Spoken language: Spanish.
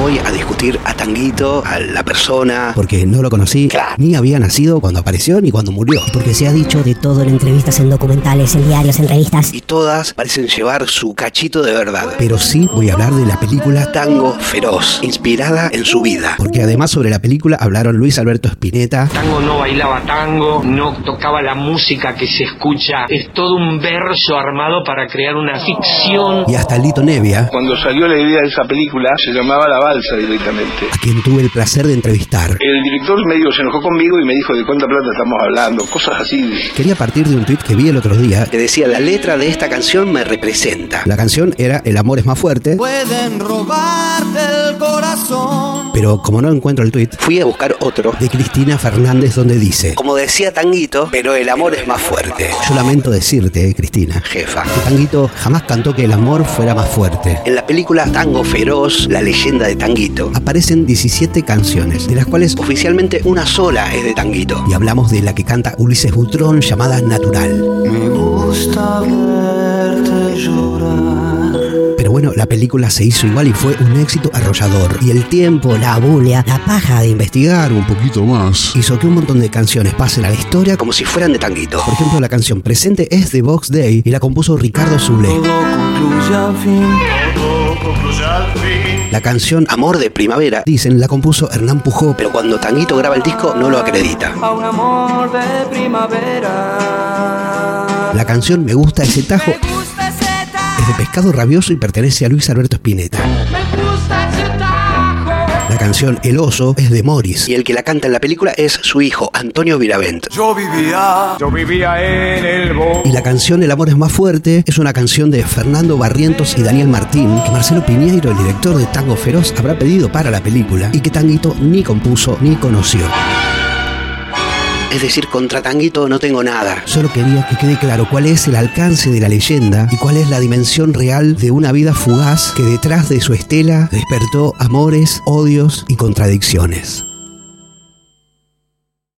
voy a discutir a Tanguito, a la persona. Porque no lo conocí, Claro. ni había nacido cuando apareció ni cuando murió. Porque se ha dicho de todo en entrevistas, en documentales, en diarios, en revistas. Y todas parecen llevar su cachito de verdad. Pero sí voy a hablar de la película Tango Feroz, inspirada en su vida. Porque además sobre la película hablaron Luis Alberto Spinetta, Tango no bailaba tango, no tocaba la música que se escucha. Es todo un verso armado para crear una ficción. y hasta Lito Nevia, Cuando salió la idea de esa película, se llamaba La Balsa directamente. a quien tuve el placer de entrevistar. El director medio se enojó conmigo y me dijo de cuánta plata estamos hablando, cosas así. Quería partir de un tuit que vi el otro día. Que decía, la letra de esta canción me representa. La canción era El amor es más fuerte, Pueden robarte el corazón. pero como no encuentro el tuit, Fui a buscar otro. de Cristina Fernández donde dice, Como decía Tanguito, pero el amor es más fuerte. yo lamento decirte, eh, Cristina, Jefa. que Tanguito jamás cantó que el amor fuera más fuerte. En la película Tango Feroz, la leyenda de Tanguito, Aparecen 17 canciones, de las cuales oficialmente una sola es de Tanguito. y hablamos de la que canta Ulises Butrón llamada Natural. Me gusta verte llorar. Pero bueno, la película se hizo igual y fue un éxito arrollador. Y el tiempo, la bulia, la paja de investigar un poquito más hizo que un montón de canciones pasen a la historia. Como si fueran de Tanguito. por ejemplo la canción Presente es de Box Day y la compuso Ricardo Zulé. Todo concluye al fin. La canción Amor de primavera. Dicen la compuso Hernán Pujó, Pero cuando Tanguito graba el disco no lo acredita. A un amor de primavera. la canción Me gusta ese tajo gusta ese es de Pescado Rabioso y pertenece a Luis Alberto Spinetta. Me gusta ese tajo. La canción El oso es de Morris. Y el que la canta en la película es su hijo, Antonio Viravent. Yo vivía. Yo vivía en el bosque. Y la canción El amor es más fuerte es una canción de Fernando Barrientos y Daniel Martín que Marcelo Piñeiro, el director de Tango Feroz, habrá pedido para la película y que Tanguito ni compuso ni conoció. Es decir, contra Tanguito no tengo nada. Solo quería que quede claro cuál es el alcance de la leyenda y cuál es la dimensión real de una vida fugaz que detrás de su estela despertó amores, odios y contradicciones.